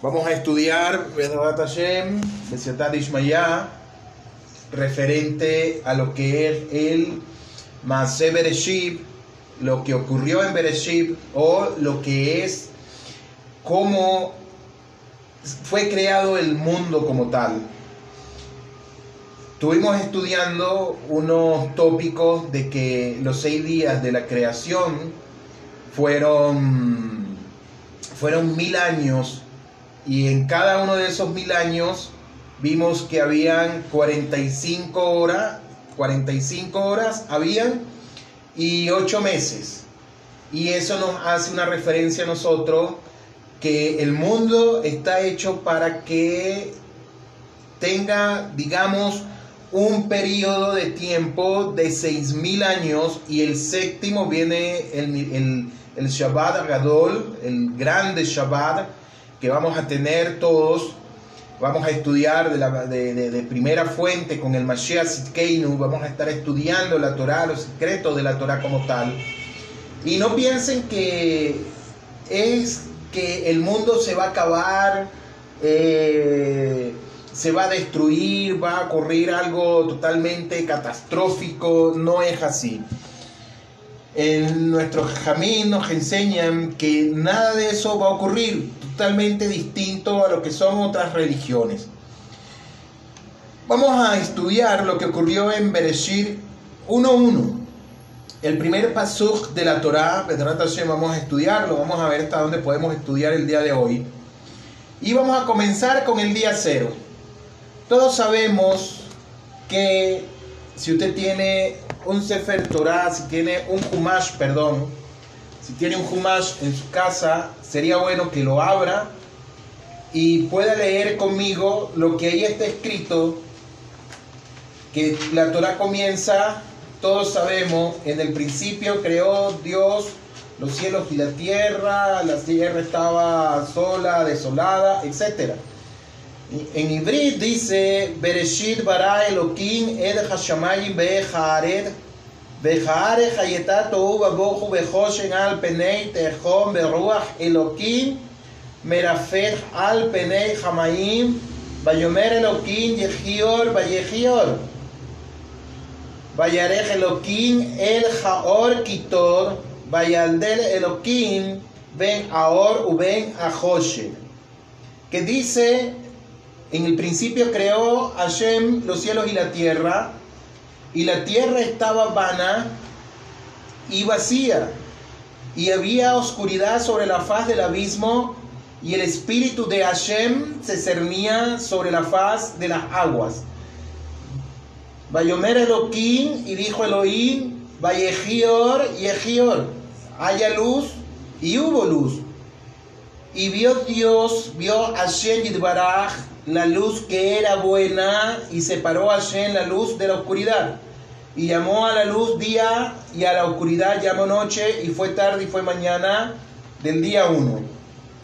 Vamos a estudiar referente a lo que es el Maase Bereshit, lo que ocurrió en Bereshit, o lo que es cómo fue creado el mundo como tal. Estuvimos estudiando unos tópicos de que los seis días de la creación fueron, fueron mil años y en cada uno de esos mil años vimos que habían 45 horas, 45 horas habían y 8 meses. Y eso nos hace una referencia a nosotros que el mundo está hecho para que tenga, digamos, un periodo de tiempo de 6.000 años y el séptimo viene el, el, el Shabbat Gadol, el grande Shabbat que vamos a tener todos. Vamos a estudiar de, la, de, de, de primera fuente con el Mashiach Sitkeinu, vamos a estar estudiando la Torah, los secretos de la Torah como tal. Y no piensen que es que el mundo se va a acabar, eh, se va a destruir, va a ocurrir algo totalmente catastrófico, no es así. En nuestros jamín nos enseñan que nada de eso va a ocurrir, totalmente distinto a lo que son otras religiones. Vamos a estudiar lo que ocurrió en Bereshit 1.1. El primer pasuk de la Torah, vamos a estudiarlo, vamos a ver hasta dónde podemos estudiar el día de hoy. Y vamos a comenzar con el día cero. Todos sabemos que si usted tiene un Sefer Torah, si tiene un Humash, perdón, si tiene un Humash en su casa, sería bueno que lo abra y pueda leer conmigo lo que ahí está escrito, que la Torah comienza, todos sabemos, en el principio creó Dios los cielos y la tierra, la tierra estaba sola, desolada, etc. En Ibrit dice, Bereshit bara Elohim ed hashamayim be'echared Behare hayeta tohu babohu behoshen al penei tehom beruach Elohim merafet al penei hamayim Bayomer Elohim yechior bayechior Bayarech Elohim el haor kitor Bayaldel Elohim ben aor u ben ahoshen que dice en el principio creó Hashem los cielos y la tierra, y la tierra estaba vana y vacía, y había oscuridad sobre la faz del abismo, y el espíritu de Hashem se cernía sobre la faz de las aguas. Bayomer Elohim, y dijo Elohim, Vayejior y Ejior, haya luz, y hubo luz. Y vio Dios, vio Hashem Yidbaraj, la luz que era buena y separó a Hashem la luz de la oscuridad. Y llamó a la luz día y a la oscuridad llamó noche y fue tarde y fue mañana del día uno.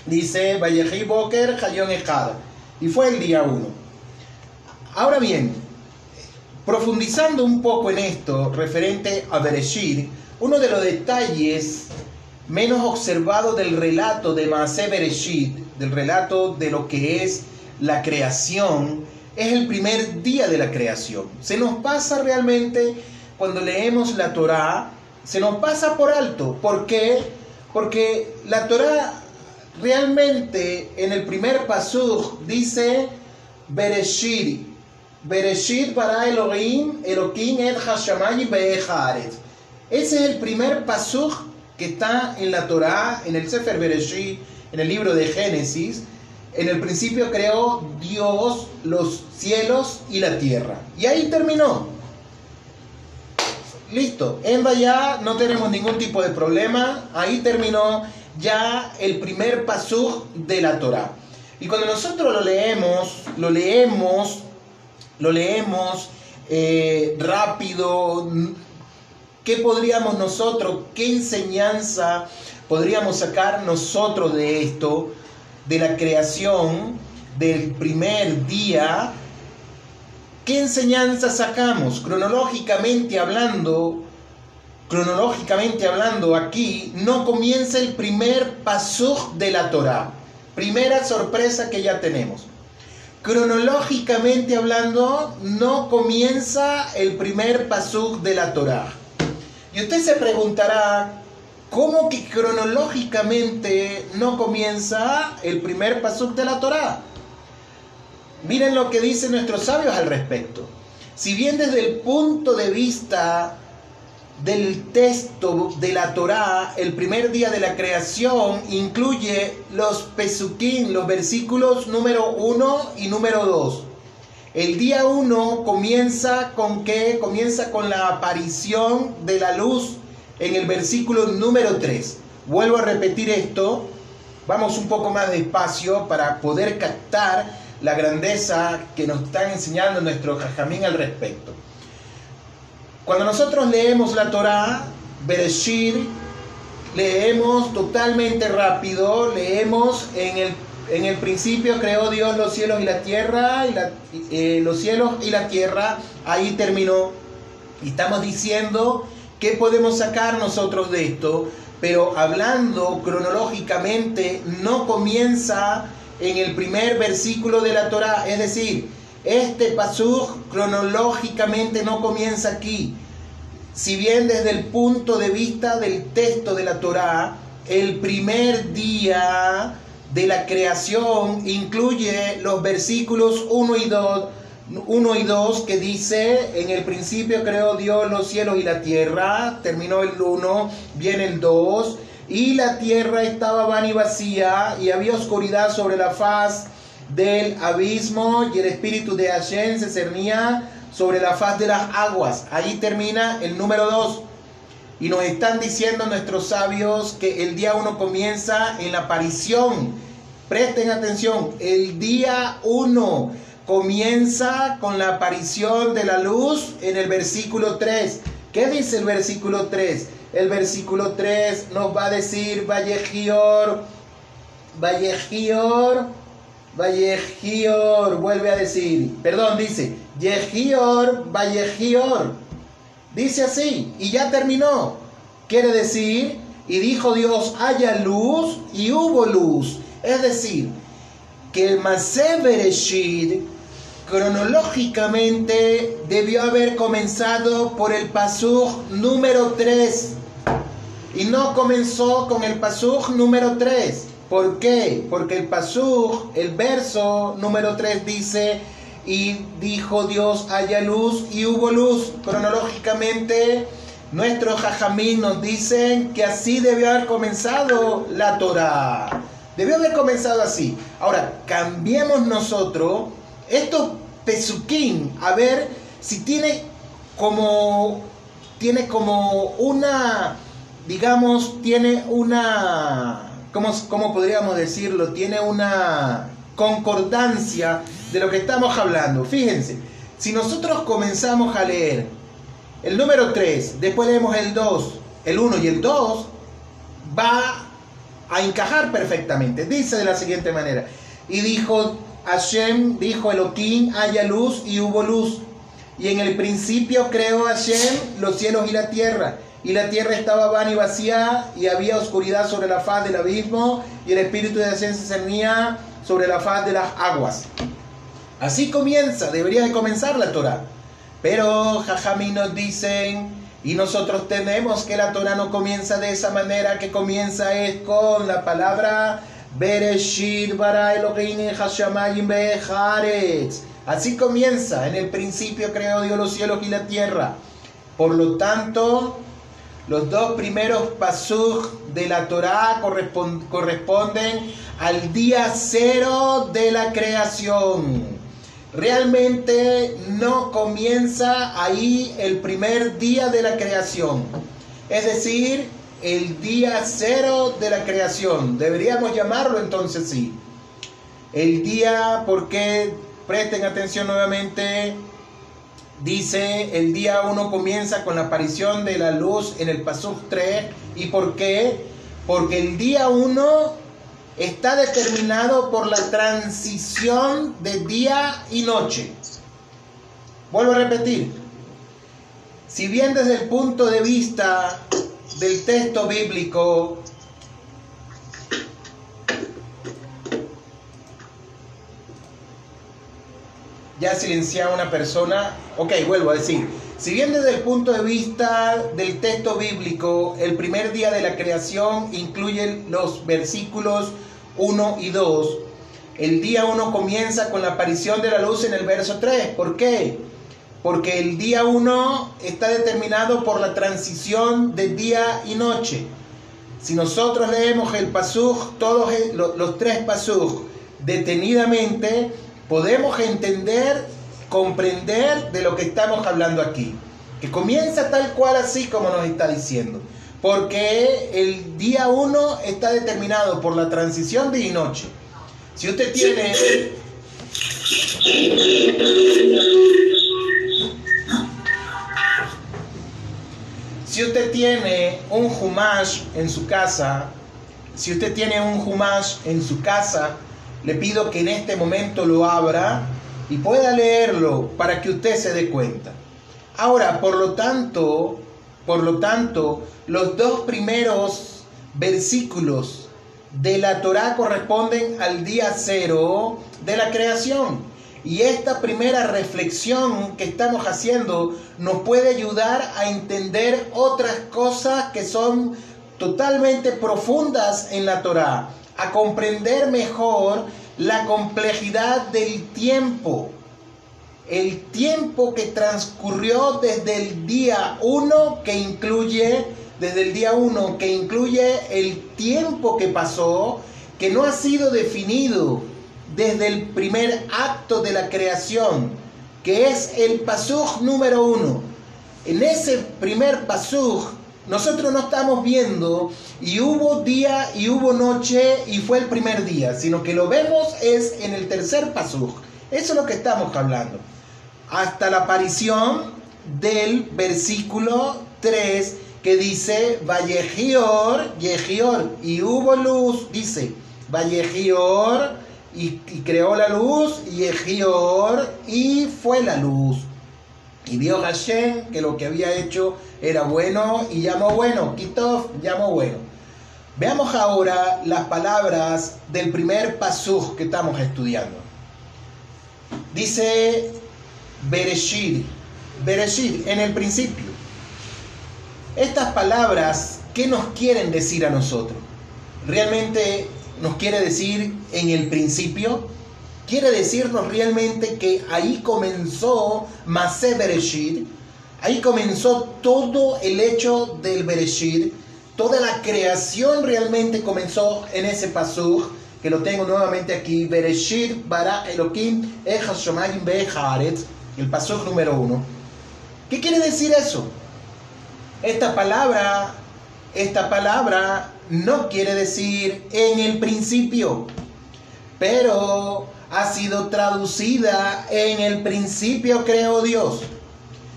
Dice Vallejí Boker Hayon Ejad. Y fue el día uno. Ahora bien, profundizando un poco en esto referente a Bereshit, uno de los detalles menos observados del relato de Maase Bereshit, del relato de lo que es la creación es el primer día de la creación. Se nos pasa realmente cuando leemos la Torá, se nos pasa por alto. ¿Por qué? Porque la Torá realmente en el primer pasuk dice Bereshit. Bereshit para Elohim, Elohim et Hashamayim Ese es el primer pasuk que está en la Torá, en el Sefer Bereshit, en el libro de Génesis en el principio creó Dios los cielos y la tierra. Y ahí terminó. Listo. En ya no tenemos ningún tipo de problema. Ahí terminó ya el primer pasú de la Torah. Y cuando nosotros lo leemos, lo leemos, lo leemos eh, rápido, ¿qué podríamos nosotros, qué enseñanza podríamos sacar nosotros de esto? De la creación del primer día, ¿qué enseñanza sacamos? Cronológicamente hablando, cronológicamente hablando aquí, no comienza el primer pasuk de la Torah. Primera sorpresa que ya tenemos. Cronológicamente hablando, no comienza el primer pasuk de la Torá. Y usted se preguntará, ¿cómo que cronológicamente no comienza el primer pasuk de la Torá? Miren lo que dicen nuestros sabios al respecto. Si bien desde el punto de vista del texto de la Torá, el primer día de la creación incluye los pesuquín, los versículos número 1 y número 2. El día 1 comienza con qué? Comienza con la aparición de la luz en el versículo número 3. Vuelvo a repetir esto. Vamos un poco más despacio para poder captar la grandeza que nos están enseñando nuestro jajamín al respecto. Cuando nosotros leemos la Torá, Bereshit, leemos totalmente rápido, leemos en el, en el principio creó Dios los cielos y la tierra, y eh, los cielos y la tierra, ahí terminó. Y estamos diciendo qué podemos sacar nosotros de esto, pero hablando cronológicamente, no comienza en el primer versículo de la Torá, es decir, este pasuk cronológicamente no comienza aquí. Si bien desde el punto de vista del texto de la Torá, el primer día de la creación incluye los versículos 1 y 2, 1 y 2 que dice, en el principio creó Dios los cielos y la tierra, terminó el 1, viene el 2, y la tierra estaba vana y vacía y había oscuridad sobre la faz del abismo y el espíritu de Hashem se cernía sobre la faz de las aguas. Ahí termina el número 2. Y nos están diciendo nuestros sabios que el día 1 comienza en la aparición. Presten atención, el día 1 comienza con la aparición de la luz en el versículo 3. ¿Qué dice el versículo 3? El versículo 3 nos va a decir Vallejior, Vallejior, Vallejior, vuelve a decir, perdón, dice, Yejior, Vallejior. Dice así, y ya terminó. Quiere decir, y dijo Dios, haya luz, y hubo luz. Es decir, que el Masé cronológicamente debió haber comenzado por el Pasuk número 3 y no comenzó con el Pasuk número 3. ¿Por qué? Porque el Pasuk, el verso número 3 dice, y dijo Dios, haya luz y hubo luz. Cronológicamente, nuestros jajamín nos dicen que así debió haber comenzado la Torah. Debió haber comenzado así. Ahora, cambiemos nosotros estos pesuquín, a ver si tiene como, tiene como una, digamos, tiene una ¿cómo, podríamos decirlo? Tiene una concordancia de lo que estamos hablando. Fíjense, si nosotros comenzamos a leer el número 3, después leemos el 2, el 1 y el 2, va a encajar perfectamente. Dice de la siguiente manera, y dijo Hashem, dijo Elohim, haya luz y hubo luz. Y en el principio creó Hashem los cielos y la tierra y la tierra estaba vana y vacía, y había oscuridad sobre la faz del abismo, y el espíritu de Hashem se cernía sobre la faz de las aguas. Así comienza, debería de comenzar la Torah. Pero Jajamí nos dicen, y nosotros tenemos que la Torah no comienza de esa manera, que comienza es con la palabra Bereshit bara Elohim Hashamayim Así comienza, en el principio creó Dios los cielos y la tierra. Por lo tanto, los dos primeros pasuk de la Torá corresponden al día cero de la creación. Realmente no comienza ahí el primer día de la creación. Es decir, el día cero de la creación. Deberíamos llamarlo entonces sí. El día, porque presten atención nuevamente, Dice, el día 1 comienza con la aparición de la luz en el Pasuk 3. ¿Y por qué? Porque el día 1 está determinado por la transición de día y noche. Vuelvo a repetir. Si bien desde el punto de vista del texto bíblico ya silenciada una persona. Ok, vuelvo a decir. Si bien desde el punto de vista del texto bíblico, el primer día de la creación incluye los versículos 1 y 2, el día 1 comienza con la aparición de la luz en el verso 3. ¿Por qué? Porque el día 1 está determinado por la transición de día y noche. Si nosotros leemos el pasuj, todos los tres pasuj, detenidamente, podemos entender, comprender de lo que estamos hablando aquí. Que comienza tal cual así como nos está diciendo. Porque el día 1 está determinado por la transición de y noche. Si usted tiene... Si usted tiene un humash en su casa, si usted tiene un en su casa, le pido que en este momento lo abra y pueda leerlo para que usted se dé cuenta. Ahora, por lo tanto, por lo tanto, los dos primeros versículos de la Torá corresponden al día cero de la creación. Y esta primera reflexión que estamos haciendo nos puede ayudar a entender otras cosas que son totalmente profundas en la Torá a comprender mejor la complejidad del tiempo. El tiempo que transcurrió desde el día 1 que incluye, desde el día 1 que incluye el tiempo que pasó, que no ha sido definido desde el primer acto de la creación, que es el pasuj número 1. En ese primer pasuj nosotros no estamos viendo y hubo día y hubo noche y fue el primer día, sino que lo vemos es en el tercer pasuj. Eso es lo que estamos hablando. Hasta la aparición del versículo 3 que dice Vallejior, Yejior, y hubo luz, dice Vallejior, y, y creó la luz, Yejior, y fue la luz. Y vio Hashem que lo que había hecho era bueno y llamó bueno. Kitov llamó bueno. Veamos ahora las palabras del primer pasuj que estamos estudiando. Dice Bereshit, Bereshit, en el principio. Estas palabras, ¿qué nos quieren decir a nosotros? ¿Realmente nos quiere decir en el principio? quiere decirnos realmente que ahí comenzó Masé Bereshit, ahí comenzó todo el hecho del Bereshit, toda la creación realmente comenzó en ese pasuj, que lo tengo nuevamente aquí, Bereshit bara Elohim Echashomayim Be'echaretz, el pasuj número uno. ¿Qué quiere decir eso? Esta palabra, esta palabra no quiere decir en el principio, pero ha sido traducida en el principio creó Dios.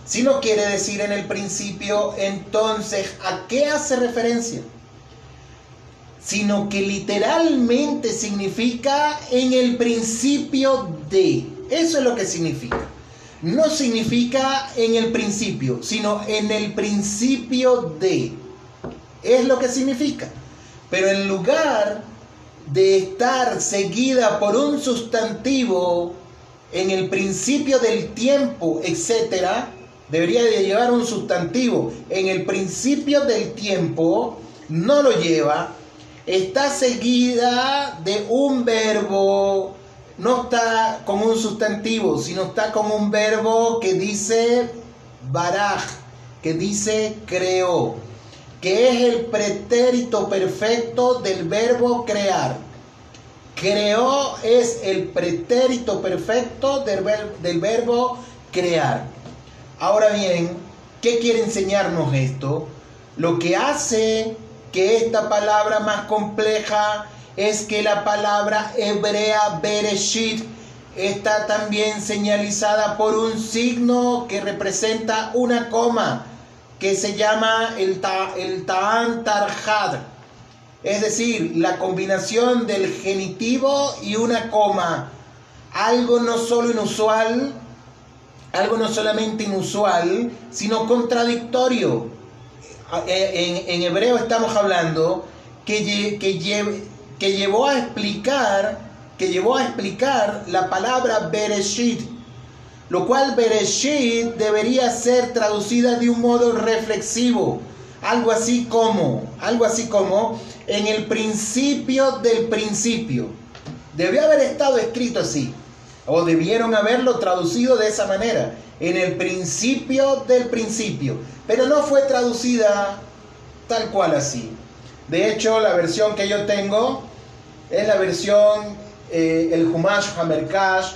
Si no quiere decir en el principio, entonces, ¿a qué hace referencia? Sino que literalmente significa en el principio de. Eso es lo que significa. No significa en el principio, sino en el principio de. Es lo que significa. Pero en lugar de estar seguida por un sustantivo en el principio del tiempo, etcétera, debería de llevar un sustantivo en el principio del tiempo, no lo lleva, está seguida de un verbo, no está con un sustantivo, sino está con un verbo que dice baraj, que dice creó es el pretérito perfecto del verbo crear. Creó es el pretérito perfecto del, del verbo crear. Ahora bien, ¿qué quiere enseñarnos esto? Lo que hace que esta palabra más compleja es que la palabra hebrea Bereshit está también señalizada por un signo que representa una coma que se llama el, ta, el Ta'an Tarjad, es decir, la combinación del genitivo y una coma, algo no solo inusual, algo no solamente inusual, sino contradictorio. En, en hebreo estamos hablando que, que, que llevó a explicar que llevó a explicar la palabra Bereshit lo cual Bereshit debería ser traducida de un modo reflexivo, algo así como, algo así como, en el principio del principio. Debió haber estado escrito así, o debieron haberlo traducido de esa manera, en el principio del principio, pero no fue traducida tal cual así. De hecho, la versión que yo tengo es la versión, eh, el Humash Hamerkash,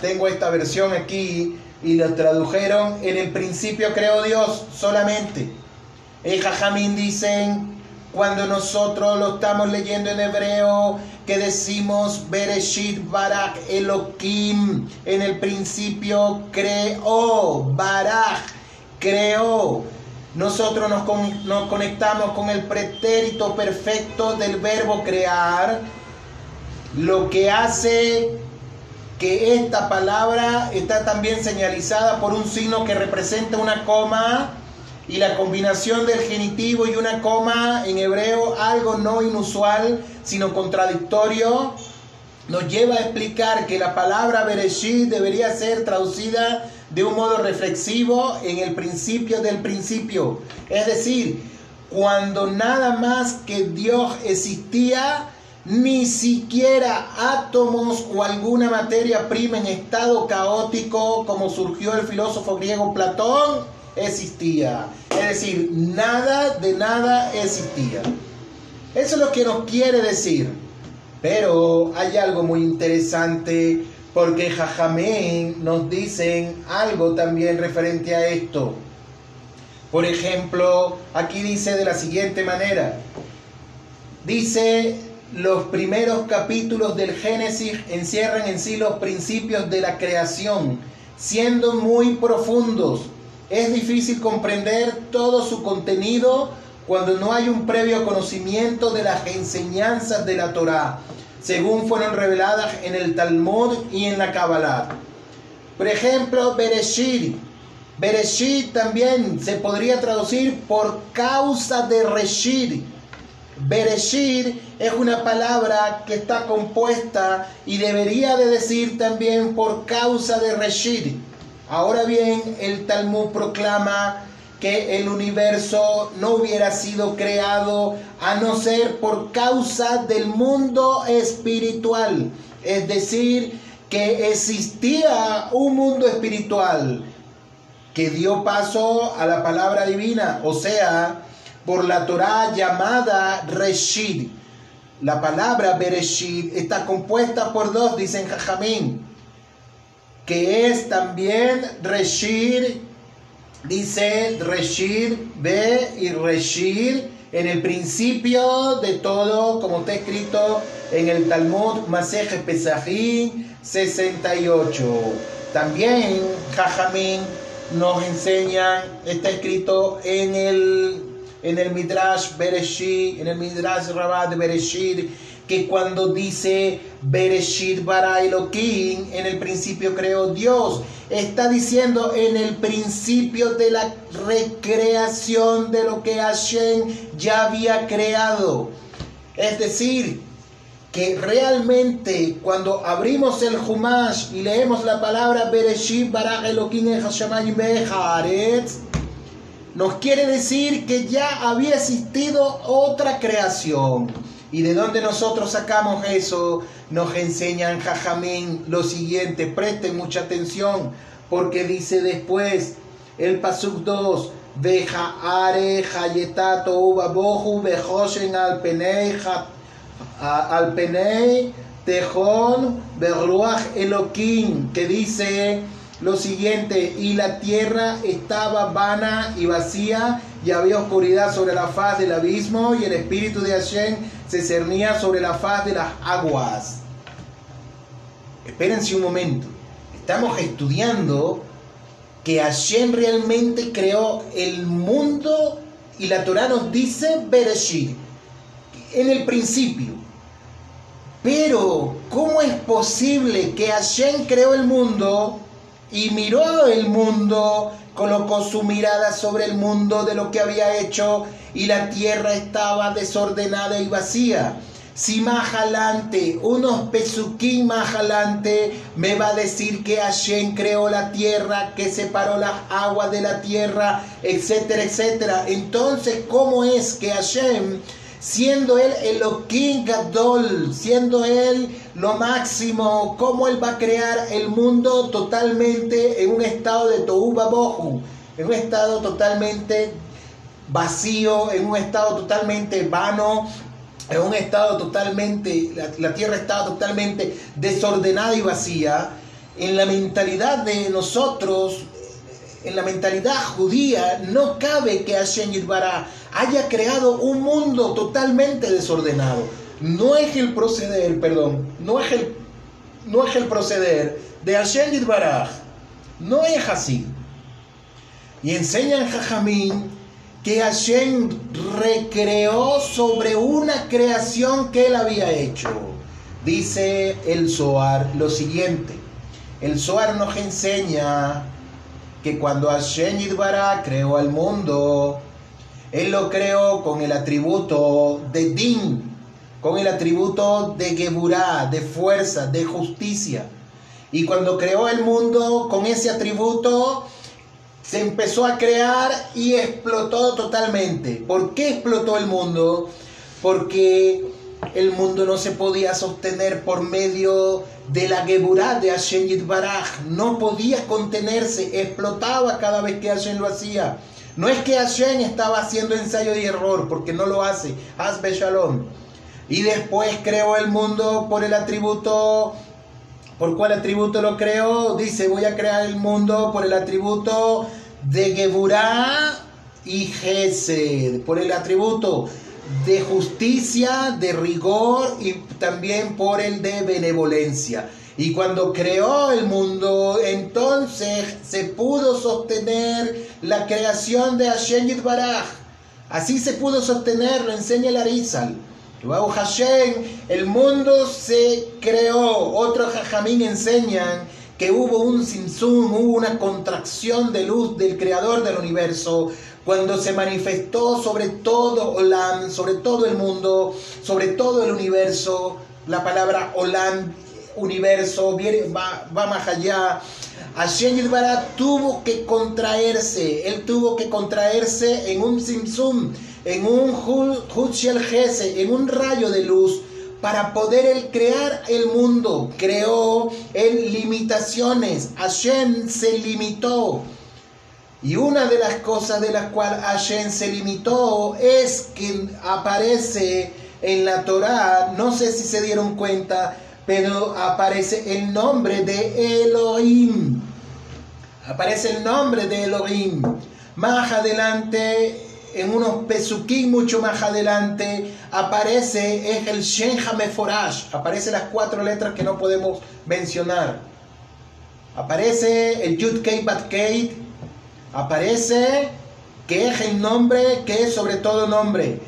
tengo esta versión aquí y la tradujeron en el principio creó Dios solamente. El Jajamín dicen, cuando nosotros lo estamos leyendo en hebreo, que decimos Bereshit Barak Elohim, en el principio creó, Barak creó. Nosotros nos, nos conectamos con el pretérito perfecto del verbo crear, lo que hace que esta palabra está también señalizada por un signo que representa una coma y la combinación del genitivo y una coma en hebreo, algo no inusual, sino contradictorio, nos lleva a explicar que la palabra Bereshit debería ser traducida de un modo reflexivo en el principio del principio. Es decir, cuando nada más que Dios existía, ni siquiera átomos o alguna materia prima en estado caótico, como surgió el filósofo griego Platón, existía. Es decir, nada de nada existía. Eso es lo que nos quiere decir. Pero hay algo muy interesante porque Jajamén nos dicen algo también referente a esto. Por ejemplo, aquí dice de la siguiente manera. Dice, los primeros capítulos del Génesis encierran en sí los principios de la creación, siendo muy profundos. Es difícil comprender todo su contenido cuando no hay un previo conocimiento de las enseñanzas de la Torá, según fueron reveladas en el Talmud y en la Kabbalah. Por ejemplo, Bereshit. Bereshit también se podría traducir por causa de Reshit Bereshit es una palabra que está compuesta y debería de decir también por causa de Reshit. Ahora bien, el Talmud proclama que el universo no hubiera sido creado a no ser por causa del mundo espiritual. Es decir, que existía un mundo espiritual que dio paso a la palabra divina, o sea, por la Torá llamada Reshid. La palabra Bereshit está compuesta por dos, dicen Jajamín, que es también Reshid, dice Reshid B y Reshid en el principio de todo, como está escrito en el Talmud Masej Pesajim 68. También Jajamín nos enseña, está escrito en el en el Midrash Bereshit, en el Midrash Rabat de Bereshit, que cuando dice Bereshit bara Elohim, en el principio creó Dios, está diciendo en el principio de la recreación de lo que Hashem ya había creado. Es decir, que realmente cuando abrimos el Humash y leemos la palabra Bereshit bara Elohim en Hashemayim Beharetz, nos quiere decir que ya había existido otra creación. ¿Y de dónde nosotros sacamos eso? Nos enseñan Jajamín lo siguiente, presten mucha atención, porque dice después el Pasuk 2, Veja are hayetato al penei tejón berruach eloquín, que dice lo siguiente, y la tierra estaba vana y vacía, y había oscuridad sobre la faz del abismo, y el espíritu de Hashem se cernía sobre la faz de las aguas. Espérense un momento, estamos estudiando que Hashem realmente creó el mundo, y la Torah nos dice Bereshit, en el principio. Pero, ¿cómo es posible que Hashem creó el mundo y miró el mundo, colocó su mirada sobre el mundo de lo que había hecho y la tierra estaba desordenada y vacía. Si más adelante, unos pesuquín más adelante, me va a decir que Hashem creó la tierra, que separó las aguas de la tierra, etcétera, etcétera. Entonces, ¿cómo es que Hashem, siendo él Elohim Gadol, siendo él lo máximo, cómo él va a crear el mundo totalmente en un estado de Tohu Babohu, en un estado totalmente vacío, en un estado totalmente vano, en un estado totalmente, la, tierra estaba totalmente desordenada y vacía, en la mentalidad de nosotros, en la mentalidad judía, no cabe que Hashem Yitbará haya creado un mundo totalmente desordenado. No es el proceder, perdón, no es el, no es el proceder de Hashem. No es así. Y enseñan Jajamín que Hashem recreó sobre una creación que él había hecho. Dice el Zohar lo siguiente. El Zohar nos enseña que cuando Hashem creó al mundo, él lo creó con el atributo de Din, con el atributo de Geburá, de fuerza, de justicia. Y cuando creó el mundo con ese atributo, se empezó a crear y explotó totalmente. ¿Por qué explotó el mundo? Porque el mundo no se podía sostener por medio de la Geburah de Hashem Yitbaraj. No podía contenerse, explotaba cada vez que Hashem lo hacía. No es que Hashem estaba haciendo ensayo y error, porque no lo hace. Hazbe Shalom. Y después creó el mundo por el atributo ¿Por cuál atributo lo creó? Dice, voy a crear el mundo por el atributo de Geburá y Gesed, por el atributo de justicia, de rigor y también por el de benevolencia. Y cuando creó el mundo, entonces se pudo sostener la creación de Hashem Baraj. Así se pudo sostener, lo enseña el Arizal. Hashem, el mundo se creó. Otros jajamín enseñan que hubo un simsum, hubo una contracción de luz del creador del universo cuando se manifestó sobre todo Olam, sobre todo el mundo, sobre todo el universo, la palabra Olam, universo, va, va más allá. Hashem Yidbará tuvo que contraerse, él tuvo que contraerse en un simsum, en un Hutshiel Gese, en un rayo de luz, para poder él crear el mundo. Creó en limitaciones. Hashem se limitó. Y una de las cosas de las cuales Hashem se limitó es que aparece en la Torá, no sé si se dieron cuenta, pero aparece el nombre de Elohim. Aparece el nombre de Elohim. Más adelante en unos pesuquín mucho más adelante, aparece es el Shen Hameforash, aparece las cuatro letras que no podemos mencionar. Aparece el Yud Kei Bat Kei, aparece que es el nombre que es sobre todo nombre.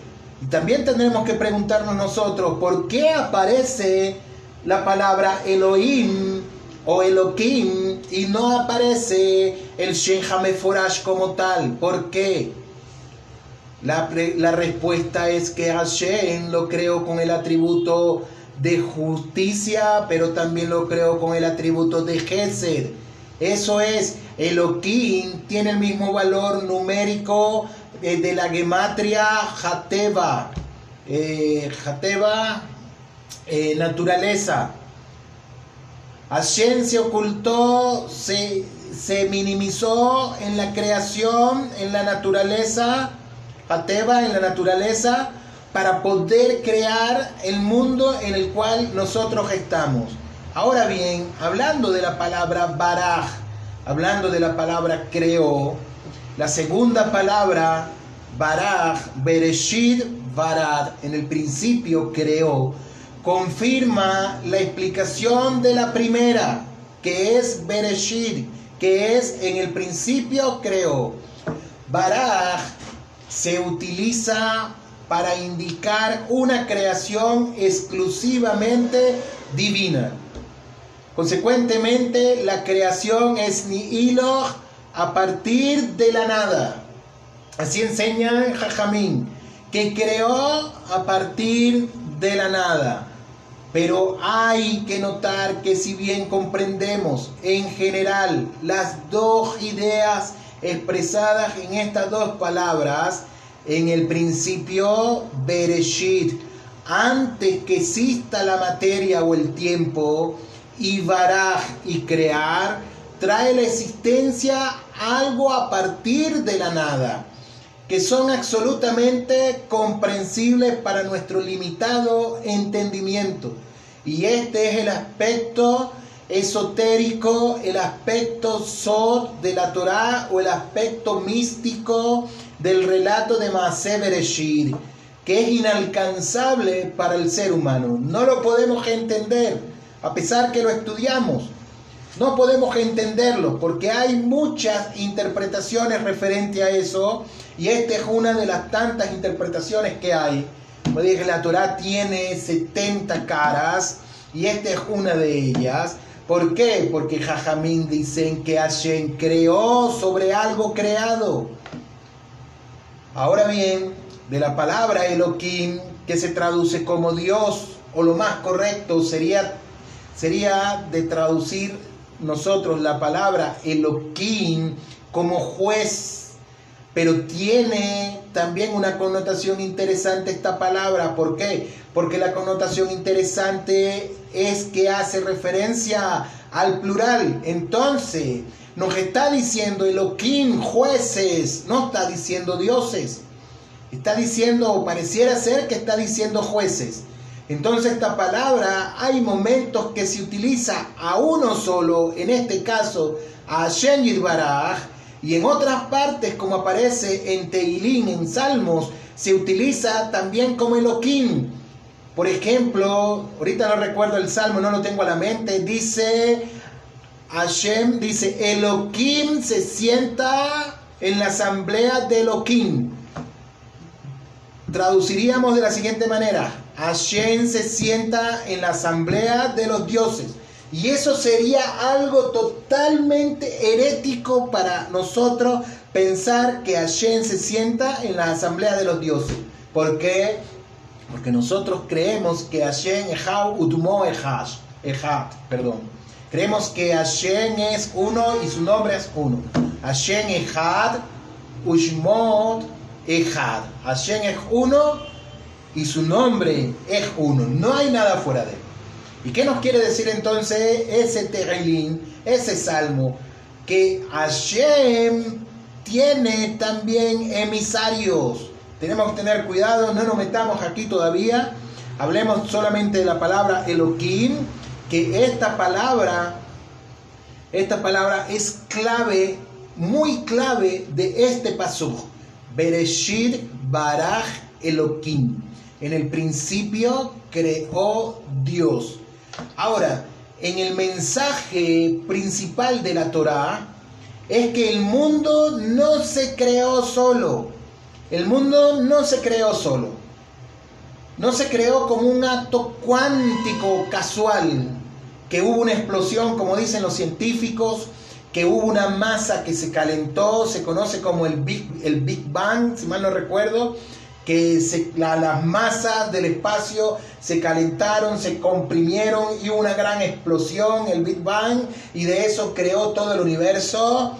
Y también tendremos que preguntarnos nosotros, ¿por qué aparece la palabra Elohim o Elohim y no aparece el Shen Hameforash como tal? ¿Por qué? La, respuesta es que Hashem lo creo con el atributo de justicia, pero también lo creo con el atributo de Gesed. Eso es, Elohim tiene el mismo valor numérico eh, de la gematria Jateva. Eh, eh, naturaleza. Hashem se ocultó, se, se minimizó en la creación, en la naturaleza Ateba en la naturaleza para poder crear el mundo en el cual nosotros estamos. Ahora bien, hablando de la palabra baraj, hablando de la palabra creó, la segunda palabra baraj, bereshit barad, en el principio creó, confirma la explicación de la primera, que es bereshit, que es en el principio creó. Baraj se utiliza para indicar una creación exclusivamente divina. Consecuentemente, la creación es ni hilo a partir de la nada. Así enseña Jajamín, que creó a partir de la nada. Pero hay que notar que si bien comprendemos en general las dos ideas expresadas en estas dos palabras, en el principio Bereshit, antes que exista la materia o el tiempo, y Baraj y crear, trae la existencia algo a partir de la nada, que son absolutamente comprensibles para nuestro limitado entendimiento. Y este es el aspecto esotérico, el aspecto sod de la Torá o el aspecto místico del relato de Maaseh Bereshit, que es inalcanzable para el ser humano. No lo podemos entender, a pesar que lo estudiamos. No podemos entenderlo porque hay muchas interpretaciones referente a eso y esta es una de las tantas interpretaciones que hay. Como dije, la Torah tiene 70 caras y esta es una de ellas. ¿Por qué? Porque Jajamín dicen que Hashem creó sobre algo creado. Ahora bien, de la palabra Elohim, que se traduce como Dios, o lo más correcto sería, sería de traducir nosotros la palabra Elohim como juez, pero tiene también una connotación interesante esta palabra. ¿Por qué? Porque la connotación interesante es que hace referencia al plural. Entonces, nos está diciendo Elohim, jueces, no está diciendo dioses. Está diciendo, pareciera ser que está diciendo jueces. Entonces esta palabra hay momentos que se utiliza a uno solo, en este caso a Hashem Yirbaraj, y en otras partes como aparece en Teilín, en Salmos, se utiliza también como Elohim. Por ejemplo, ahorita no recuerdo el salmo, no lo tengo a la mente, dice Hashem, dice Elohim se sienta en la asamblea de Elohim. Traduciríamos de la siguiente manera, Hashem se sienta en la asamblea de los dioses. Y eso sería algo totalmente herético para nosotros pensar que Hashem se sienta en la asamblea de los dioses. ¿Por qué? Porque nosotros creemos que Hashem Utmo. Creemos que es uno y su nombre es uno. Hashem. Hashem es uno y su nombre es uno. No hay nada fuera de él. ¿Y qué nos quiere decir entonces ese Terilín, ese salmo? Que Hashem tiene también emisarios. Tenemos que tener cuidado, no nos metamos aquí todavía. Hablemos solamente de la palabra Elohim, que esta palabra, esta palabra es clave, muy clave de este paso. Bereshit Baraj Elohim. En el principio creó Dios. Ahora, en el mensaje principal de la Torá es que el mundo no se creó solo. El mundo no se creó solo. No se creó como un acto cuántico casual, que hubo una explosión, como dicen los científicos, que hubo una masa que se calentó, se conoce como el Big, el Big Bang, si mal no recuerdo, que las masas del espacio se calentaron, se comprimieron y una gran explosión, el Big Bang, y de eso creó todo el universo.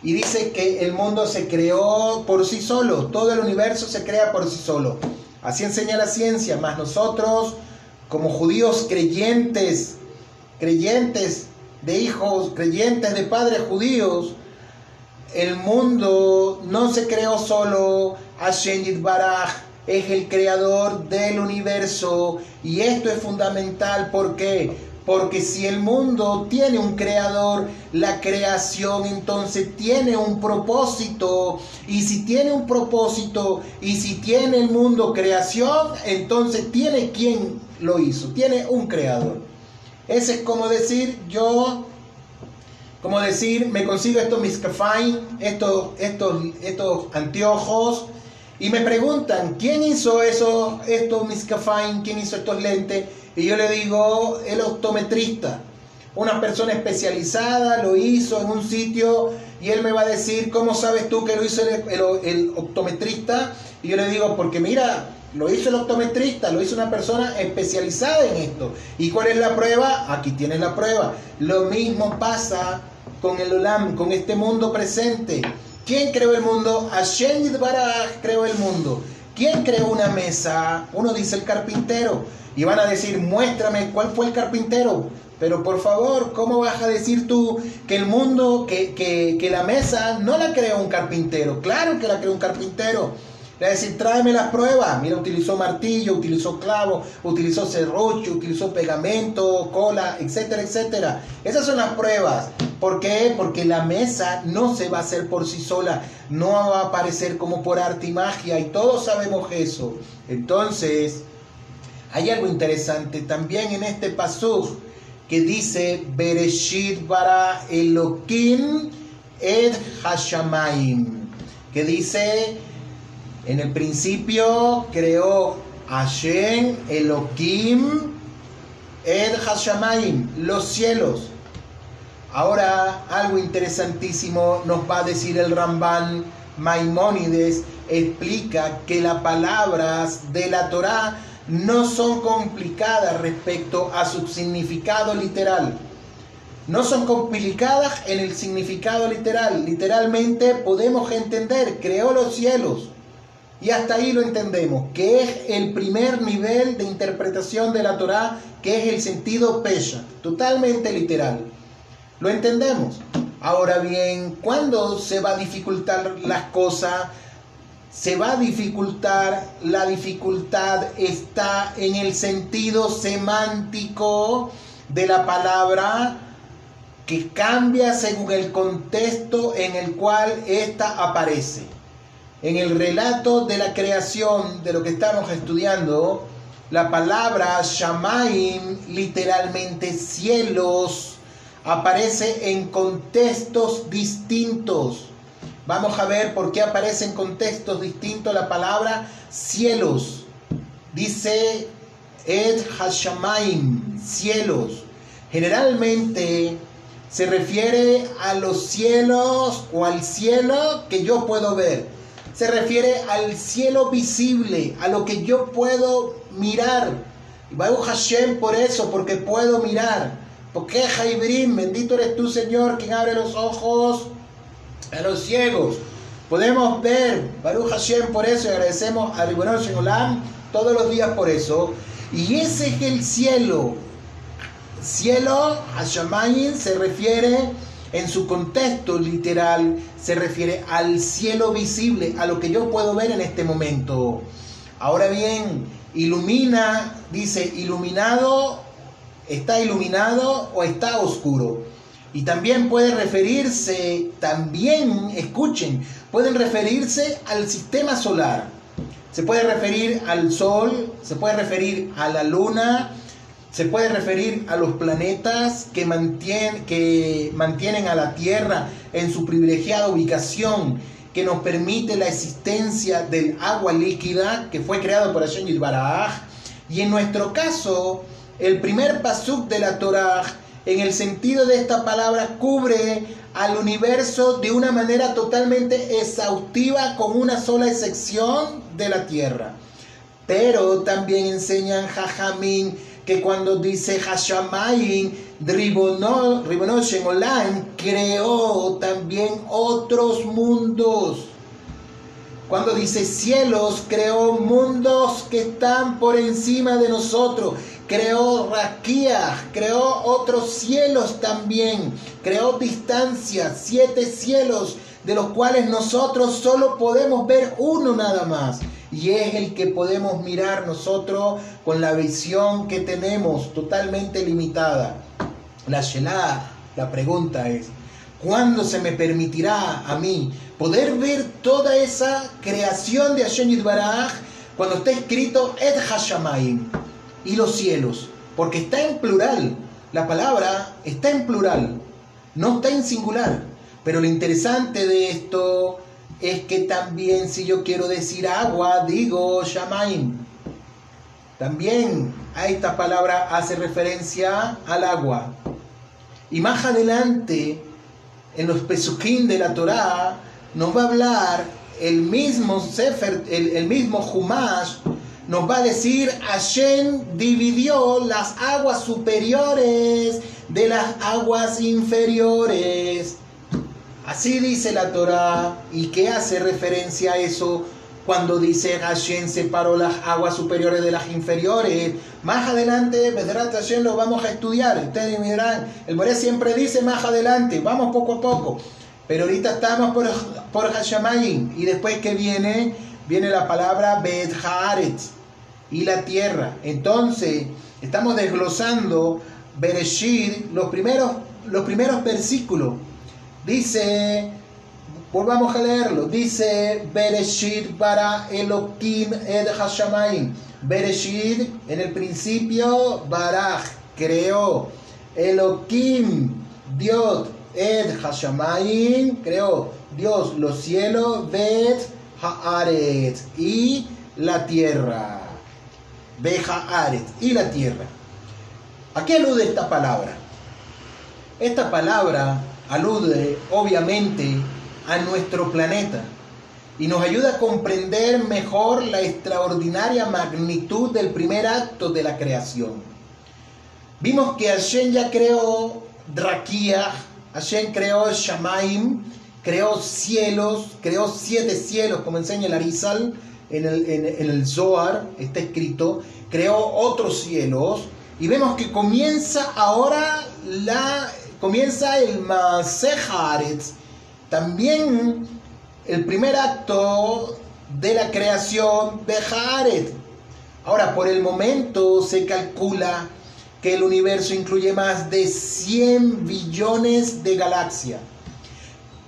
Y dice que el mundo se creó por sí solo, todo el universo se crea por sí solo. Así enseña la ciencia, más nosotros, como judíos creyentes, creyentes de hijos, creyentes de padres judíos, el mundo no se creó solo, Hashem Baraj es el creador del universo y esto es fundamental porque porque si el mundo tiene un creador, la creación entonces tiene un propósito. Y si tiene un propósito y si tiene el mundo creación, entonces tiene quien lo hizo, tiene un creador. Ese es como decir, yo como decir, me consigo estos miscafain, estos, estos, estos anteojos, y me preguntan, ¿quién hizo eso, miscafain? ¿Quién hizo estos lentes? Y yo le digo, el optometrista. Una persona especializada lo hizo en un sitio y él me va a decir, ¿cómo sabes tú que lo hizo el, el optometrista? Y yo le digo, porque mira, lo hizo el optometrista, lo hizo una persona especializada en esto. ¿Y cuál es la prueba? Aquí tienes la prueba. Lo mismo pasa con el Olam, con este mundo presente. ¿Quién creó el mundo? Hashem Baraj creó el mundo. ¿Quién creó una mesa? Uno dice el carpintero. Y van a decir, muéstrame cuál fue el carpintero. Pero por favor, ¿cómo vas a decir tú que el mundo, que, que la mesa no la creó un carpintero? Claro que la creó un carpintero. Es decir, tráeme las pruebas. Mira, utilizó martillo, utilizó clavo, utilizó serrucho, utilizó pegamento, cola, etcétera, etcétera. Esas son las pruebas. ¿Por qué? Porque la mesa no se va a hacer por sí sola, no va a aparecer como por arte y magia, y todos sabemos eso. Entonces, hay algo interesante también en este pasuk que dice Bereshit bara Elohim ed Hashamayim, que dice en el principio creó Hashem, Elohim, Ed Hashamayim, los cielos. Ahora algo interesantísimo nos va a decir el Ramban Maimónides, explica que las palabras de la Torá no son complicadas respecto a su significado literal. No son complicadas en el significado literal. Literalmente podemos entender, creó los cielos y hasta ahí lo entendemos, que es el primer nivel de interpretación de la Torá, que es el sentido pesha, totalmente literal. Lo entendemos. Ahora bien, ¿cuándo se va a dificultar las cosas? Se va a dificultar, la dificultad está en el sentido semántico de la palabra que cambia según el contexto en el cual ésta aparece. En el relato de la creación de lo que estamos estudiando, la palabra Shamaim, literalmente cielos, aparece en contextos distintos. Vamos a ver por qué aparece en contextos distintos la palabra cielos. Dice Ed Hashamaim, cielos. Generalmente se refiere a los cielos o al cielo que yo puedo ver se refiere al cielo visible, a lo que yo puedo mirar. Y Hashem por eso, porque puedo mirar. Porque Jaibrim, bendito eres tú, Señor, quien abre los ojos a los ciegos. Podemos ver, Baruch Hashem por eso, y agradecemos a Ribonon Olam todos los días por eso. Y ese es el cielo. Cielo, Hashemayim, se refiere en su contexto literal se refiere al cielo visible, a lo que yo puedo ver en este momento. Ahora bien, ilumina, dice, iluminado, está iluminado o está oscuro. Y también puede referirse, también, escuchen, pueden referirse al sistema solar. Se puede referir al sol, se puede referir a la luna, se puede referir a los planetas que, mantienen, que mantienen a la Tierra en su privilegiada ubicación, que nos permite la existencia del agua líquida que fue creado por Hashem Yilbaraj. Y en nuestro caso, el primer pasuk de la Torah, en el sentido de esta palabra, cubre al universo de una manera totalmente exhaustiva, con una sola excepción de la Tierra. Pero también enseñan Jajamín que cuando dice Hashamayin, Ribonoshen creó también otros mundos. Cuando dice cielos, creó mundos que están por encima de nosotros. Creó raquías, creó otros cielos también. Creó distancias, siete cielos, de los cuales nosotros solo podemos ver uno nada más y es el que podemos mirar nosotros con la visión que tenemos totalmente limitada. La Shelah, la pregunta es, ¿cuándo se me permitirá a mí poder ver toda esa creación de Hashem Yitbaraj cuando está escrito Ed Hashamayim y los cielos? Porque está en plural, la palabra está en plural, no está en singular. Pero lo interesante de esto es que también si yo quiero decir agua, digo Shamaim. También a esta palabra hace referencia al agua. Y más adelante, en los Pesukim de la Torá, nos va a hablar el mismo Sefer, el, mismo Humash, nos va a decir, Hashem dividió las aguas superiores de las aguas inferiores. Así dice la Torah. ¿Y qué hace referencia a eso cuando dice Hashem separó las aguas superiores de las inferiores? Más adelante, Bedrat Hashem lo vamos a estudiar. Ustedes mirarán, el Moré siempre dice más adelante, vamos poco a poco. Pero ahorita estamos por, por Hashemayim. Y después que viene, viene la palabra Bet y la tierra. Entonces, estamos desglosando Bereshit, los primeros, los primeros versículos. Dice, volvamos a leerlo, dice Bereshit para Elohim ed Hashamayim. Bereshit, en el principio, Baraj, creó. Elohim, Dios, ed Hashamayim, creó. Dios, los cielos, Bet Haaret, y la tierra. Beja y la tierra. ¿A qué alude esta palabra? Esta palabra alude obviamente a nuestro planeta y nos ayuda a comprender mejor la extraordinaria magnitud del primer acto de la creación. Vimos que Hashem ya creó Drakia, Hashem creó Shamaim, creó cielos, creó siete cielos, como enseña el Arizal en el, Zohar, está escrito, creó otros cielos, y vemos que comienza ahora la comienza el Masejaretz, también el primer acto de la creación de Jaret. Ahora, por el momento se calcula que el universo incluye más de 100 billones de galaxias.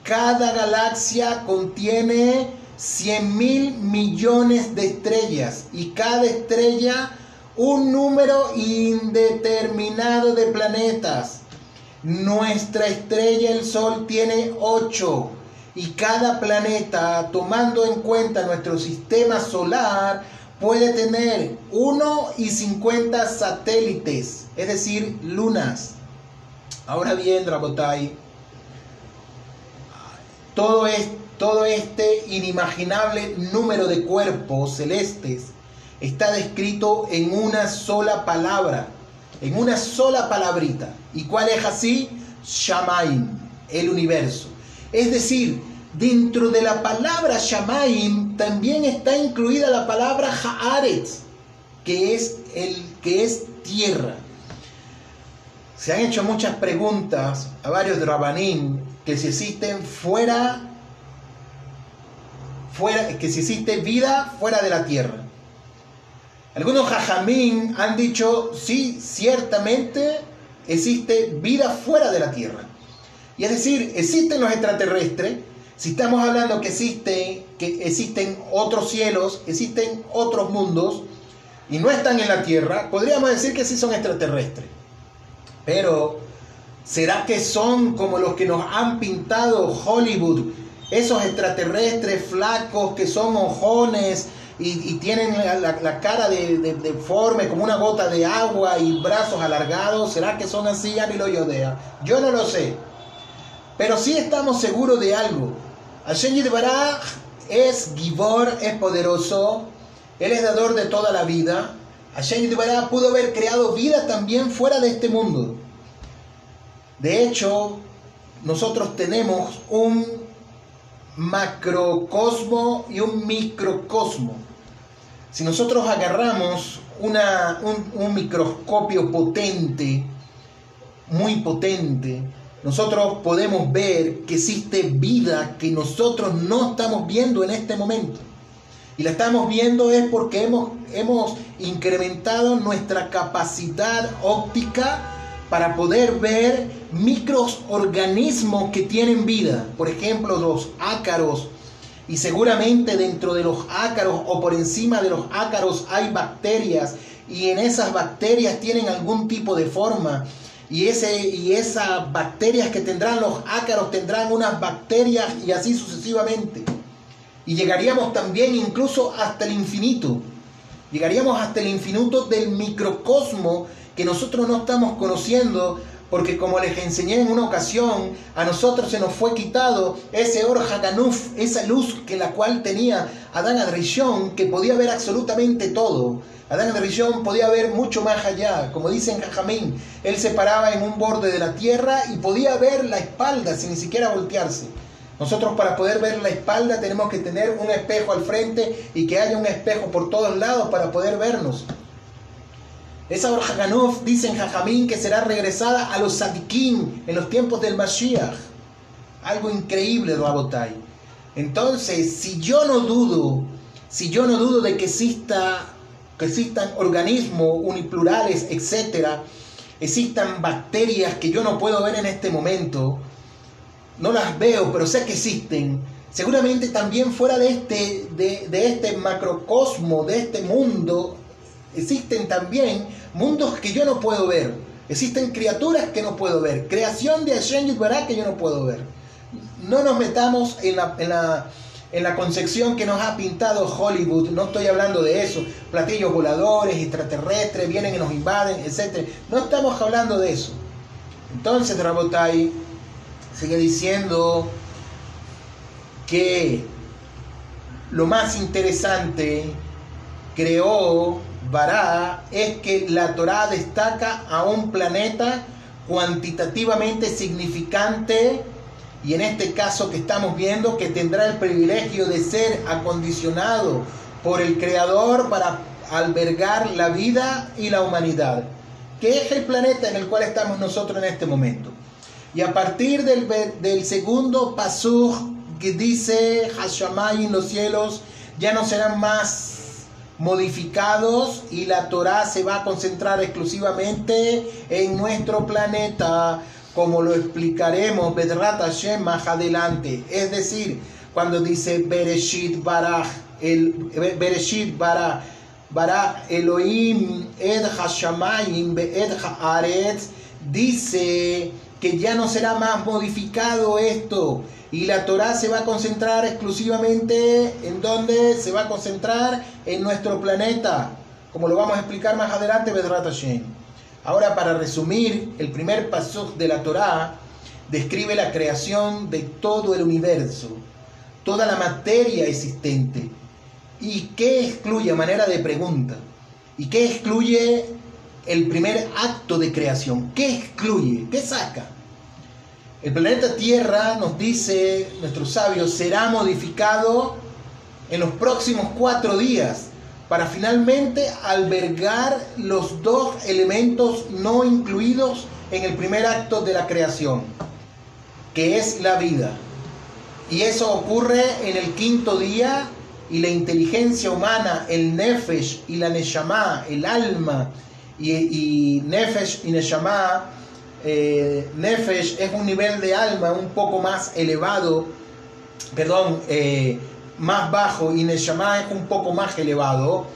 Cada galaxia contiene 100 mil millones de estrellas y cada estrella un número indeterminado de planetas. Nuestra estrella, el Sol, tiene ocho y cada planeta, tomando en cuenta nuestro sistema solar, puede tener 1 y 50 satélites, es decir, lunas. Ahora bien, Rabotai, todo, es, todo este inimaginable número de cuerpos celestes está descrito en una sola palabra, en una sola palabrita. ¿Y cuál es así? Shamaim, el universo. Es decir, dentro de la palabra Shamaim también está incluida la palabra Haaretz, que es el que es tierra. Se han hecho muchas preguntas a varios Rabanim que si existen fuera que si existe vida fuera de la tierra. Algunos jajamín han dicho, sí, ciertamente existe vida fuera de la Tierra. Y es decir, existen los extraterrestres. Si estamos hablando que, existe, que existen otros cielos, existen otros mundos, y no están en la Tierra, podríamos decir que sí son extraterrestres. Pero, ¿será que son como los que nos han pintado Hollywood? Esos extraterrestres flacos que son ojones, y, tienen la, cara de, deforme como una gota de agua y brazos alargados. ¿Será que son así? Ya lo yodea. Yo no lo sé. Pero sí estamos seguros de algo. Hashem Baraj es Gibor, es poderoso. Él es dador de toda la vida. Hashem Baraj pudo haber creado vida también fuera de este mundo. De hecho, nosotros tenemos un macrocosmo y un microcosmo. Si nosotros agarramos una, un, microscopio potente, muy potente, nosotros podemos ver que existe vida que nosotros no estamos viendo en este momento. Y la estamos viendo es porque hemos, hemos incrementado nuestra capacidad óptica para poder ver microorganismos que tienen vida. Por ejemplo, los ácaros, y seguramente dentro de los ácaros o por encima de los ácaros hay bacterias y en esas bacterias tienen algún tipo de forma y, y esas bacterias que tendrán los ácaros tendrán unas bacterias y así sucesivamente. Y llegaríamos también incluso hasta el infinito. Llegaríamos hasta el infinito del microcosmo que nosotros no estamos conociendo porque como les enseñé en una ocasión, a nosotros se nos fue quitado ese Or Haganuf, esa luz que la cual tenía Adán Adrishon, que podía ver absolutamente todo. Adán Adrishon podía ver mucho más allá, como dice en Jajamín, él se paraba en un borde de la tierra y podía ver la espalda sin ni siquiera voltearse. Nosotros para poder ver la espalda tenemos que tener un espejo al frente y que haya un espejo por todos lados para poder vernos. Esa Orhaganov dice en Jajamín que será regresada a los Sadikim en los tiempos del Mashiach. Algo increíble, Rabotai. Entonces, si yo no dudo, si yo no dudo de que exista que existan organismos uniplurales, etcétera, existan bacterias que yo no puedo ver en este momento, no las veo, pero sé que existen. Seguramente también fuera de este, de este macrocosmo, de este mundo, existen también mundos que yo no puedo ver. Existen criaturas que no puedo ver. Creación de Hashem Yitbará que yo no puedo ver. No nos metamos en la, en, la, en la concepción que nos ha pintado Hollywood. No estoy hablando de eso. Platillos voladores, extraterrestres, vienen y nos invaden, etc. No estamos hablando de eso. Entonces, Rabotai sigue diciendo que lo más interesante creó Bará es que la Torá destaca a un planeta cuantitativamente significante y en este caso que estamos viendo que tendrá el privilegio de ser acondicionado por el Creador para albergar la vida y la humanidad, que es el planeta en el cual estamos nosotros en este momento. Y a partir del, del segundo pasur que dice Hashamay en los cielos, ya no serán más modificados y la Torah se va a concentrar exclusivamente en nuestro planeta, como lo explicaremos Hashem más adelante. Es decir, cuando dice Bereshit Baraj, el Bereshit Baraj, Baraj Elohim Ed Hashamayim Ed Haaretz, dice que ya no será más modificado esto y la Torah se va a concentrar exclusivamente en donde se va a concentrar en nuestro planeta, como lo vamos a explicar más adelante, Bedrat Hashem. Ahora, para resumir, el primer paso de la Torah describe la creación de todo el universo, toda la materia existente. ¿Y qué excluye a manera de pregunta? ¿Y qué excluye el primer acto de creación? ¿Qué excluye? ¿Qué saca? El planeta Tierra, nos dice nuestros sabios, será modificado en los próximos cuatro días para finalmente albergar los dos elementos no incluidos en el primer acto de la creación, que es la vida. Y eso ocurre en el quinto día y la inteligencia humana, el nefesh y la neshama, el alma, y, nefesh y neshama eh, Nefesh es un nivel de alma un poco más elevado, perdón, eh, más bajo y Neshama es un poco más elevado,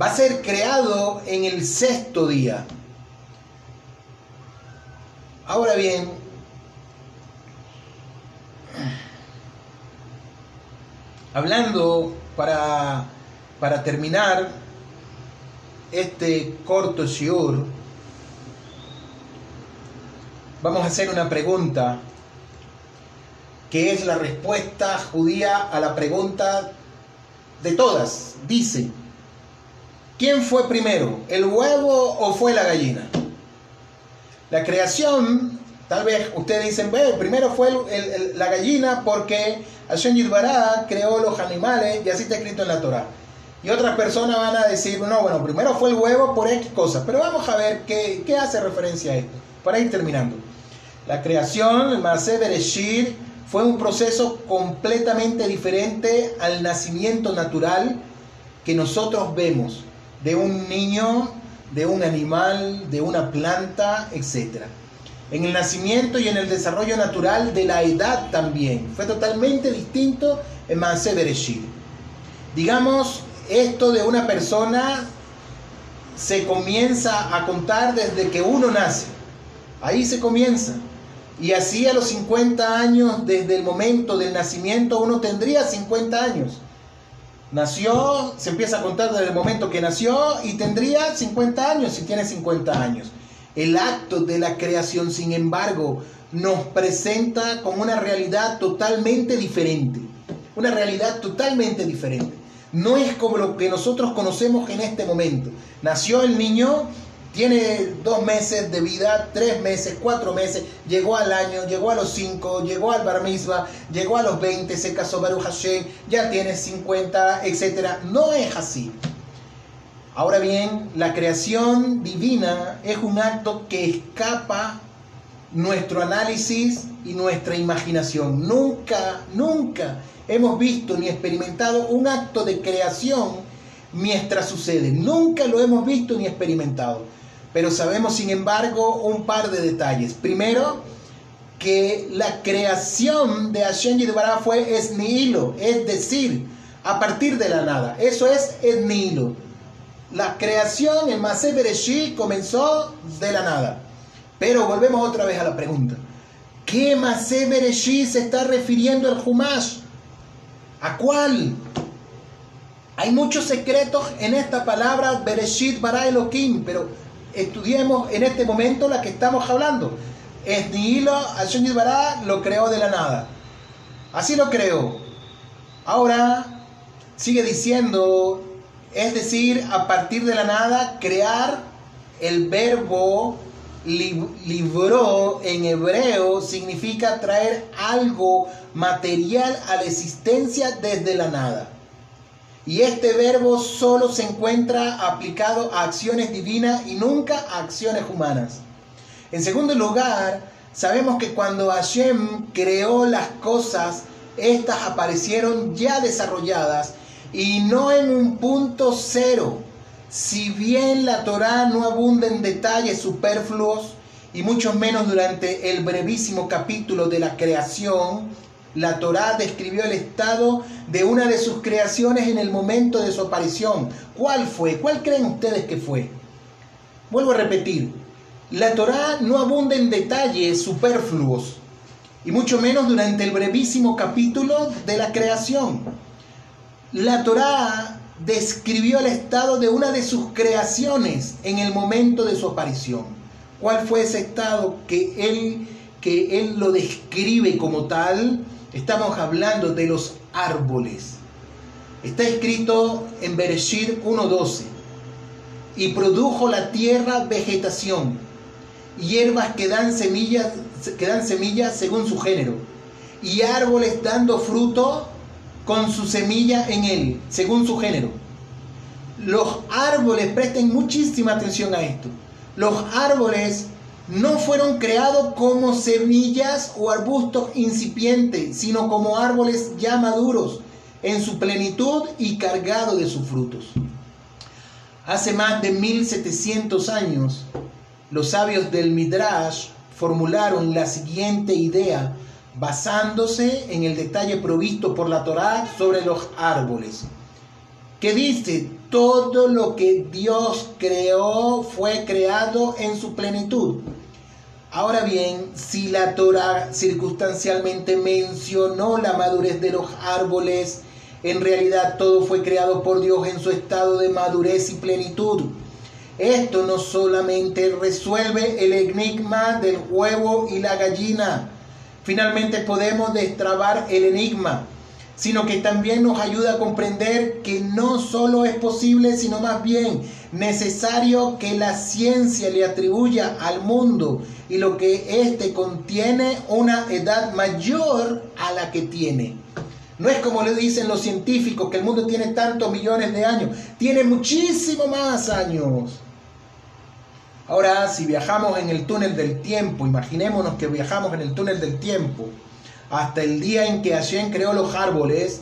va a ser creado en el sexto día. Ahora bien, hablando para, para terminar este corto shiur, vamos a hacer una pregunta que es la respuesta judía a la pregunta de todas. Dice, ¿quién fue primero, el huevo o fue la gallina? La creación, tal vez ustedes dicen, bueno, primero fue la gallina porque Hashem Yidbará creó los animales y así está escrito en la Torah. Y otras personas van a decir, no, bueno, primero fue el huevo por X cosas, pero vamos a ver qué, qué hace referencia a esto, para ir terminando. La creación, el Bereshit, fue un proceso completamente diferente al nacimiento natural que nosotros vemos de un niño, de un animal, de una planta, etc. En el nacimiento y en el desarrollo natural de la edad también. Fue totalmente distinto en Bereshit. Digamos, esto de una persona se comienza a contar desde que uno nace. Ahí se comienza. Y así a los 50 años, desde el momento del nacimiento, uno tendría 50 años. Nació, se empieza a contar desde el momento que nació y tendría 50 años si tiene 50 años. El acto de la creación, sin embargo, nos presenta con una realidad totalmente diferente. Una realidad totalmente diferente. No es como lo que nosotros conocemos en este momento. Nació el niño, tiene dos meses de vida, tres meses, cuatro meses, llegó al año, llegó a los cinco, llegó al bar llegó a los 20, se casó Baruch Hashem, ya tiene 50, etc. No es así. Ahora bien, la creación divina es un acto que escapa nuestro análisis y nuestra imaginación. Nunca, nunca hemos visto ni experimentado un acto de creación mientras sucede. Nunca lo hemos visto ni experimentado. Pero sabemos, sin embargo, un par de detalles. Primero, que la creación de Hashem Yidbará fue esnihilo, es decir, a partir de la nada. Eso es esnihilo. La creación en Masé comenzó de la nada. Pero volvemos otra vez a la pregunta. ¿Qué Masé Bereshit se está refiriendo el Humash? ¿A cuál? Hay muchos secretos en esta palabra Bereshit bara Elohim, pero estudiemos en este momento la que estamos hablando. Esnihilo, Hashem bara lo creó de la nada. Así lo creó. Ahora sigue diciendo, es decir, a partir de la nada, crear el verbo libró en hebreo significa traer algo material a la existencia desde la nada. Y este verbo solo se encuentra aplicado a acciones divinas y nunca a acciones humanas. En segundo lugar, sabemos que cuando Hashem creó las cosas, estas aparecieron ya desarrolladas y no en un punto cero. Si bien la Torá no abunda en detalles superfluos, y mucho menos durante el brevísimo capítulo de la creación, la Torá describió el estado de una de sus creaciones en el momento de su aparición. ¿Cuál fue? ¿Cuál creen ustedes que fue? Vuelvo a repetir, la Torá no abunda en detalles superfluos, y mucho menos durante el brevísimo capítulo de la creación. La Torá describió el estado de una de sus creaciones en el momento de su aparición. ¿Cuál fue ese estado que él, que él lo describe como tal? Estamos hablando de los árboles. Está escrito en Bereshit 1.12. Y produjo la tierra vegetación, hierbas que dan semillas, que dan semillas según su género, y árboles dando fruto con su semilla en él, según su género. Los árboles, presten muchísima atención a esto. Los árboles no fueron creados como semillas o arbustos incipientes, sino como árboles ya maduros en su plenitud y cargados de sus frutos. Hace más de 1700 años, los sabios del Midrash formularon la siguiente idea basándose en el detalle provisto por la Torá sobre los árboles, que dice, todo lo que Dios creó fue creado en su plenitud. Ahora bien, si la Torah circunstancialmente mencionó la madurez de los árboles, en realidad todo fue creado por Dios en su estado de madurez y plenitud. Esto no solamente resuelve el enigma del huevo y la gallina, finalmente podemos destrabar el enigma sino que también nos ayuda a comprender que no solo es posible, sino más bien necesario que la ciencia le atribuya al mundo y lo que éste contiene una edad mayor a la que tiene. No es como le dicen los científicos que el mundo tiene tantos millones de años, tiene muchísimo más años. Ahora, si viajamos en el túnel del tiempo, imaginémonos que viajamos en el túnel del tiempo, hasta el día en que Hashem creó los árboles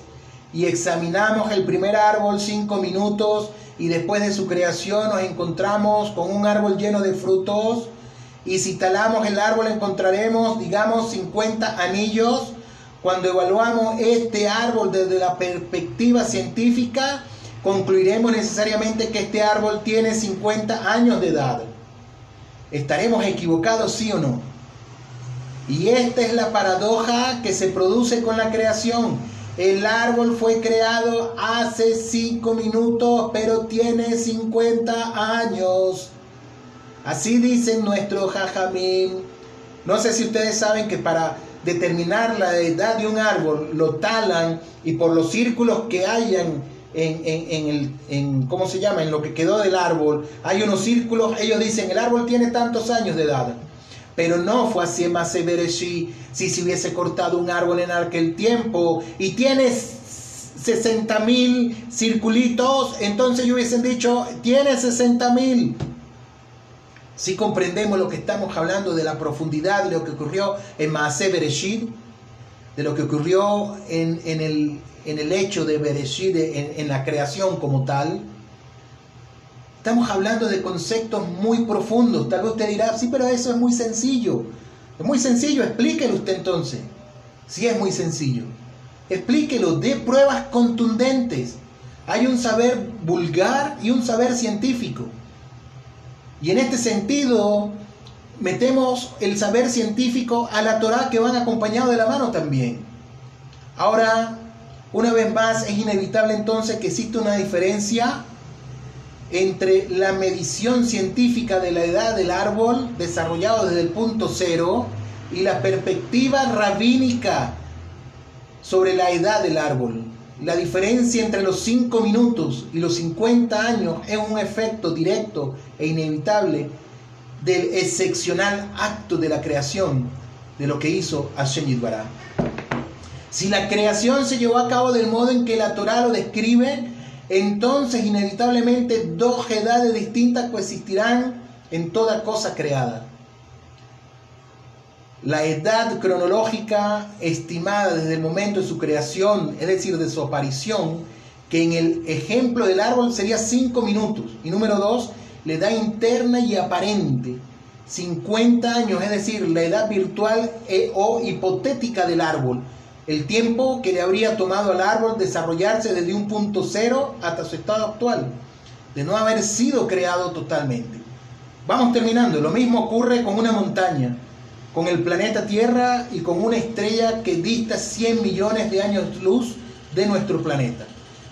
y examinamos el primer árbol cinco minutos y después de su creación nos encontramos con un árbol lleno de frutos y si talamos el árbol encontraremos digamos 50 anillos. Cuando evaluamos este árbol desde la perspectiva científica, concluiremos necesariamente que este árbol tiene 50 años de edad. ¿Estaremos equivocados, sí o no? Y esta es la paradoja que se produce con la creación. El árbol fue creado hace cinco minutos, pero tiene 50 años. Así dicen nuestros jajamim. No sé si ustedes saben que para determinar la edad de un árbol lo talan y por los círculos que hayan en, en, el, en, ¿cómo se llama? En lo que quedó del árbol, hay unos círculos, ellos dicen, el árbol tiene tantos años de edad. Pero no fue así en Masebereshi, si se hubiese cortado un árbol en aquel tiempo y tienes 60 mil circulitos, entonces yo hubiesen dicho, tiene 60 mil. Si comprendemos lo que estamos hablando de la profundidad de lo que ocurrió en Maase Bereshit, de lo que ocurrió en, el, hecho de Bereshit, en, la creación como tal, estamos hablando de conceptos muy profundos. Tal vez usted dirá, sí, pero eso es muy sencillo. Es muy sencillo, explíquelo usted entonces. Si es muy sencillo. Explíquelo, dé pruebas contundentes. Hay un saber vulgar y un saber científico. Y en este sentido, metemos el saber científico a la Torah que van acompañado de la mano también. Ahora, una vez más, es inevitable entonces que existe una diferencia entre la medición científica de la edad del árbol desarrollado desde el punto cero y la perspectiva rabínica sobre la edad del árbol. La diferencia entre los 5 minutos y los 50 años es un efecto directo e inevitable del excepcional acto de la creación de lo que hizo Hashem Yitbará. Si la creación se llevó a cabo del modo en que la Torah lo describe, entonces inevitablemente dos edades distintas coexistirán en toda cosa creada. La edad cronológica estimada desde el momento de su creación, es decir, de su aparición, que en el ejemplo del árbol sería 5 minutos. Y número 2, la edad interna y aparente, 50 años, es decir, la edad virtual e o hipotética del árbol, el tiempo que le habría tomado al árbol desarrollarse desde un punto cero hasta su estado actual, de no haber sido creado totalmente. Vamos terminando, lo mismo ocurre con una montaña, con el planeta Tierra y con una estrella que dista 100 millones de años luz de nuestro planeta.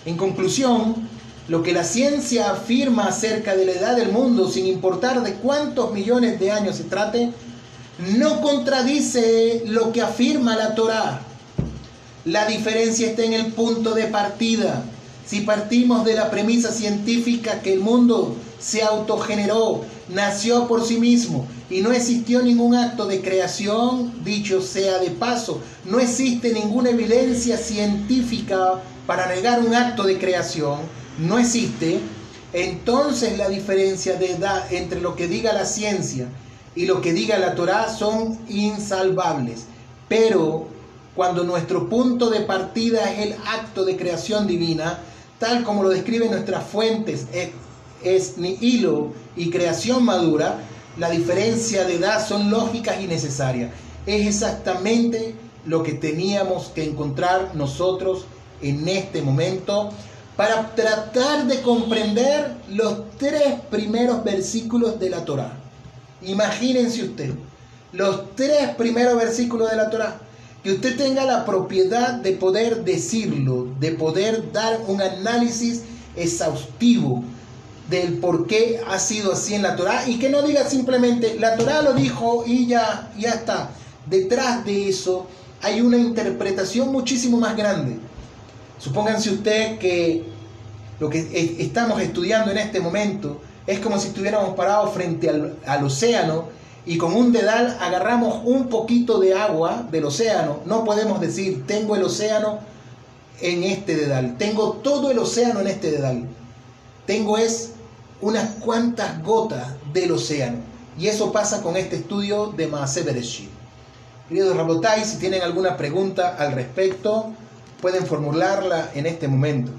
En conclusión, lo que la ciencia afirma acerca de la edad del mundo, sin importar de cuántos millones de años se trate, no contradice lo que afirma la Torá. La diferencia está en el punto de partida. Si partimos de la premisa científica que el mundo se autogeneró, nació por sí mismo y no existió ningún acto de creación, dicho sea de paso, no existe ninguna evidencia científica para negar un acto de creación, no existe, entonces la diferencia de edad entre lo que diga la ciencia y lo que diga la Torá son insalvables. Pero cuando nuestro punto de partida es el acto de creación divina, tal como lo describen nuestras fuentes, es, es nihilo y creación madura, la diferencia de edad son lógicas y necesarias. Es exactamente lo que teníamos que encontrar nosotros en este momento para tratar de comprender los tres primeros versículos de la Torá. Imagínense usted, los tres primeros versículos de la Torá que usted tenga la propiedad de poder decirlo, de poder dar un análisis exhaustivo del por qué ha sido así en la Torah y que no diga simplemente la Torah lo dijo y ya, ya está. Detrás de eso hay una interpretación muchísimo más grande. Supónganse usted que lo que estamos estudiando en este momento es como si estuviéramos parados frente al, al océano y con un dedal agarramos un poquito de agua del océano, no podemos decir, tengo el océano en este dedal, tengo todo el océano en este dedal. Tengo es unas cuantas gotas del océano. Y eso pasa con este estudio de Maase Bereshit. Queridos Rabotai, si tienen alguna pregunta al respecto, pueden formularla en este momento.